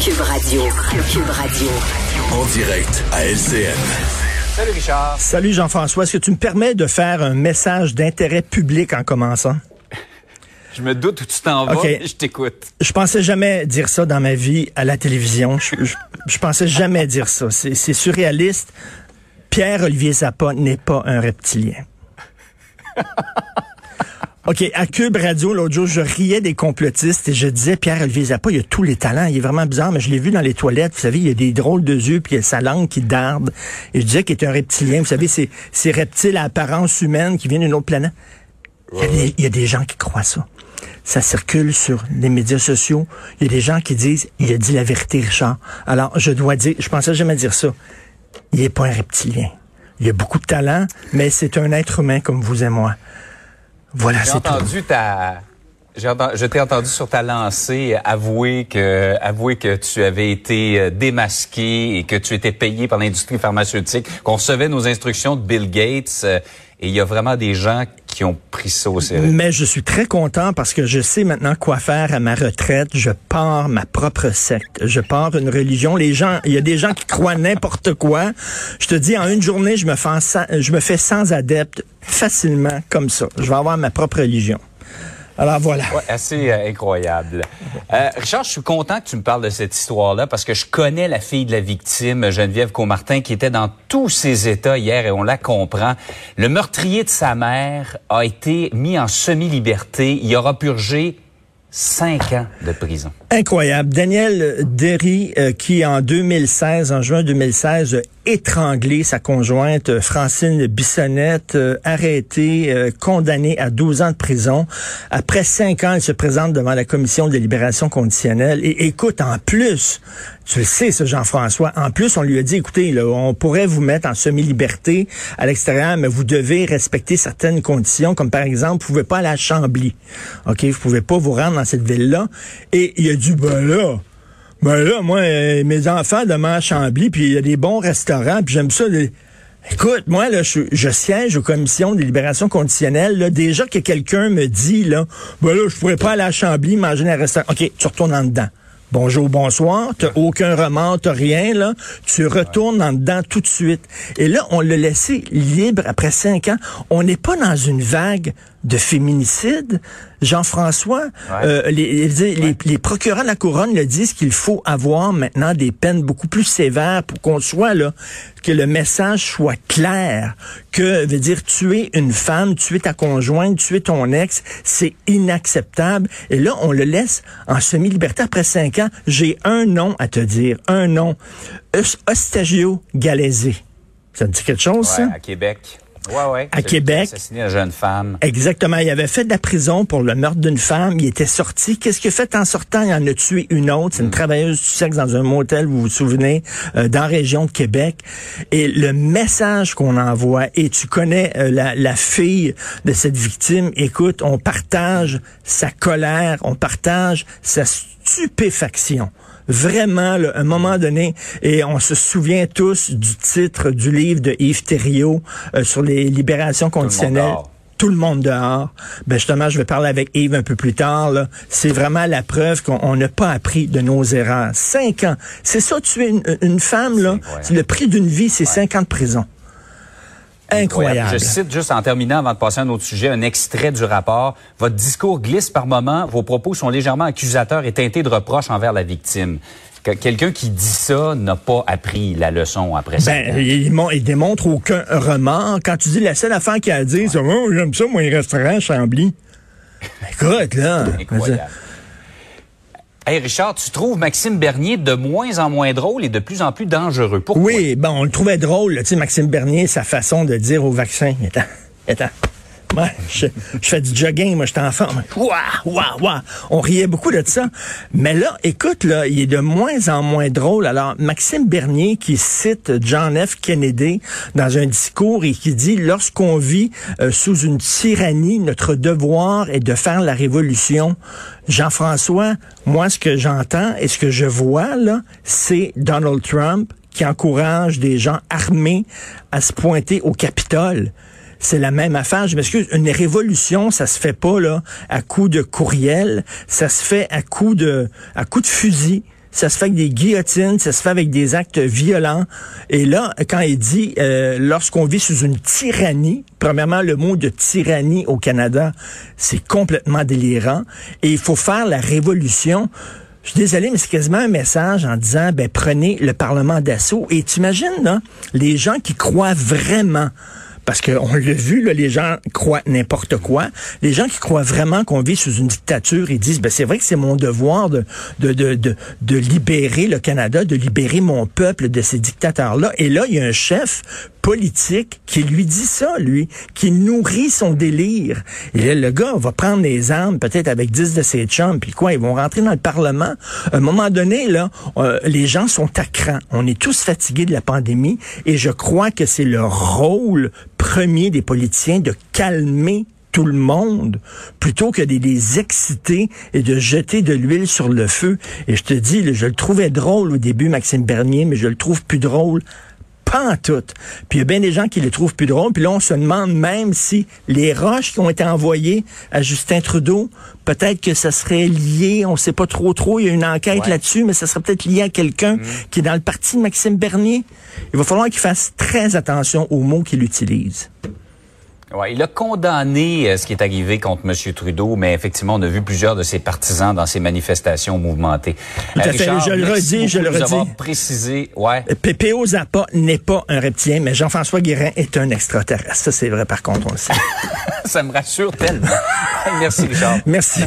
Cube Radio. Cube Radio. En direct à LCN. Salut Richard. Salut Jean-François. Est-ce que tu me permets de faire un message d'intérêt public en commençant? Je me doute où tu t'en vas, Ok. je t'écoute. Je pensais jamais dire ça dans ma vie à la télévision. Je, je, je pensais jamais dire ça. C'est c'est surréaliste. Pierre-Olivier Zappa n'est pas un reptilien. OK, à Cube Radio, l'autre jour, je riais des complotistes et je disais, Pierre-Olivier Zappa, il a tous les talents, il est vraiment bizarre, mais je l'ai vu dans les toilettes, vous savez, il a des drôles de yeux, puis il a sa langue qui darde. Et je disais qu'il est un reptilien, vous savez, ces, ces reptiles à apparence humaine qui viennent d'une autre planète. Il y, a des, il y a des gens qui croient ça. Ça circule sur les médias sociaux. Il y a des gens qui disent, il a dit la vérité, Richard. Alors, je dois dire, je pensais jamais dire ça. Il est pas un reptilien. Il a beaucoup de talent, mais c'est un être humain comme vous et moi. Voilà, tout. entendu ta... Je t'ai entendu sur ta lancée avouer que, avouer que tu avais été euh, démasqué et que tu étais payé par l'industrie pharmaceutique, qu'on recevait nos instructions de Bill Gates. euh, et il y a vraiment des gens qui ont pris ça au sérieux. Mais je suis très content parce que je sais maintenant quoi faire à ma retraite. Je pars ma propre secte. Je pars une religion. Les gens, il y a des gens qui croient n'importe quoi. Je te dis, en une journée, je me fais, sans- je me fais sans adeptes facilement comme ça. Je vais avoir ma propre religion. Alors voilà. Ouais, assez euh, incroyable. Euh, Richard, je suis content que tu me parles de cette histoire-là parce que je connais la fille de la victime, Geneviève Comartin, qui était dans tous ses états hier et on la comprend. Le meurtrier de sa mère a été mis en semi-liberté. Il aura purgé cinq ans de prison. Incroyable. Daniel Derry, euh, qui en 2016, en juin 2016, a étranglé sa conjointe euh, Francine Bissonnette, euh, arrêtée, euh, condamnée à 12 ans de prison. Après cinq ans, elle se présente devant la commission de libération conditionnelle. Et écoute, en plus, tu le sais, ce Jean-François, en plus, on lui a dit, écoutez, là, on pourrait vous mettre en semi-liberté à l'extérieur, mais vous devez respecter certaines conditions, comme par exemple, vous pouvez pas aller à Chambly. OK, vous pouvez pas vous rendre dans cette ville-là. Et il a dit, ben là, ben là, moi, euh, mes enfants demeurent à Chambly, puis il y a des bons restaurants, puis j'aime ça. les- Écoute, moi, là, je, je siège aux commissions de libération conditionnelle. Là, déjà que quelqu'un me dit, là, ben là, je pourrais pas aller à Chambly manger dans un restaurant. OK, tu retournes en dedans. Bonjour, bonsoir. T'as aucun remords, t'as rien, là. Tu retournes en dedans tout de suite. Et là, on l'a laissé libre après cinq ans. On n'est pas dans une vague de féminicide. Jean-François, euh, les, les, les- les procureurs de la couronne le disent qu'il faut avoir maintenant des peines beaucoup plus sévères pour qu'on soit là, que le message soit clair, que veut dire tuer une femme, tuer ta conjointe, tuer ton ex, c'est inacceptable. Et là, on le laisse en semi-liberté après cinq ans. J'ai un nom à te dire, un nom, Ostagio Galézé. Ça te dit quelque chose, ça? À Québec. Ouais, ouais. À Québec. assassiné la jeune femme. Exactement. Il avait fait de la prison pour le meurtre d'une femme. Il était sorti. Qu'est-ce qu'il a fait en sortant? Il en a tué une autre. C'est une travailleuse du sexe dans un motel, vous vous souvenez, euh, dans la région de Québec. Et le message qu'on envoie, et tu connais euh, la, la fille de cette victime, écoute, on partage sa colère, on partage sa stupéfaction. Vraiment, là, à un moment donné, et on se souvient tous du titre du livre de Yves Thériault euh, sur les libérations conditionnelles. Tout le monde dehors. Ben justement, je vais parler avec Yves un peu plus tard. C'est vraiment la preuve qu'on on n'a pas appris de nos erreurs. Cinq ans. C'est ça, tuer une, une femme, là. le prix d'une vie, c'est cinq ans de prison. Incroyable. Je cite juste en terminant, avant de passer à un autre sujet, un extrait du rapport. Votre discours glisse par moments, vos propos sont légèrement accusateurs et teintés de reproches envers la victime. Que- Quelqu'un qui dit ça n'a pas appris la leçon après ça. Ben, il, il démontre aucun remords. Quand tu dis la seule affaire qu'il a à dire, c'est oh, j'aime ça, moi, les restaurants à Chambly. Écoute, là. Incroyable. Hey Richard, tu trouves Maxime Bernier de moins en moins drôle et de plus en plus dangereux. Pourquoi? Oui, bon, on le trouvait drôle, tu sais, Maxime Bernier, sa façon de dire au vaccin. Moi, je, je fais du jogging, moi, j'étais en forme. On riait beaucoup de ça. Mais là, écoute, là, il est de moins en moins drôle. Alors, Maxime Bernier qui cite John F. Kennedy dans un discours et qui dit, lorsqu'on vit euh, sous une tyrannie, notre devoir est de faire la révolution. Jean-François, moi, ce que j'entends et ce que je vois, là, c'est Donald Trump qui encourage des gens armés à se pointer au Capitole. C'est la même affaire. Je m'excuse. Une révolution, ça se fait pas là à coup de courriel. Ça se fait à coup de à coup de fusil. ça se fait avec des guillotines, ça se fait avec des actes violents. Et là, quand il dit, euh, lorsqu'on vit sous une tyrannie, premièrement, le mot de tyrannie au Canada, c'est complètement délirant. Et il faut faire la révolution. Je suis désolé, mais c'est quasiment un message en disant, ben, prenez le Parlement d'assaut. Et tu imagines, là, les gens qui croient vraiment parce qu'on l'a vu, là, les gens croient n'importe quoi. Les gens qui croient vraiment qu'on vit sous une dictature, ils disent, ben, c'est vrai que c'est mon devoir de, de, de, de, de libérer le Canada, de libérer mon peuple de ces dictateurs-là. Et là, il y a un chef politique qui lui dit ça, lui, qui nourrit son délire. Et le gars va prendre les armes, peut-être avec dix de ses chums, puis quoi, ils vont rentrer dans le Parlement. À un moment donné, là, euh, les gens sont à cran. On est tous fatigués de la pandémie, et je crois que c'est le rôle premier des politiciens de calmer tout le monde plutôt que de les exciter et de jeter de l'huile sur le feu. Et je te dis, je le trouvais drôle au début, Maxime Bernier, mais je le trouve plus drôle pas en tout. Puis il y a bien des gens qui le trouvent plus drôle. Puis là, on se demande même si les roches qui ont été envoyées à Justin Trudeau, peut-être que ça serait lié, on sait pas trop trop, il y a une enquête là-dessus, mais ça serait peut-être lié à quelqu'un mm. qui est dans le parti de Maxime Bernier. Il va falloir qu'il fasse très attention aux mots qu'il utilise. Ouais, il a condamné euh, ce qui est arrivé contre M. Trudeau, mais effectivement, on a vu plusieurs de ses partisans dans ces manifestations mouvementées. Tout à euh, fait. je le redis, je le redis. précisé, ouais. Euh, Pépéo Zappa n'est pas un reptilien, mais Jean-François Guérin est un extraterrestre. Ça, c'est vrai, par contre, on le sait. Ça me rassure tellement. Merci, Richard. Merci.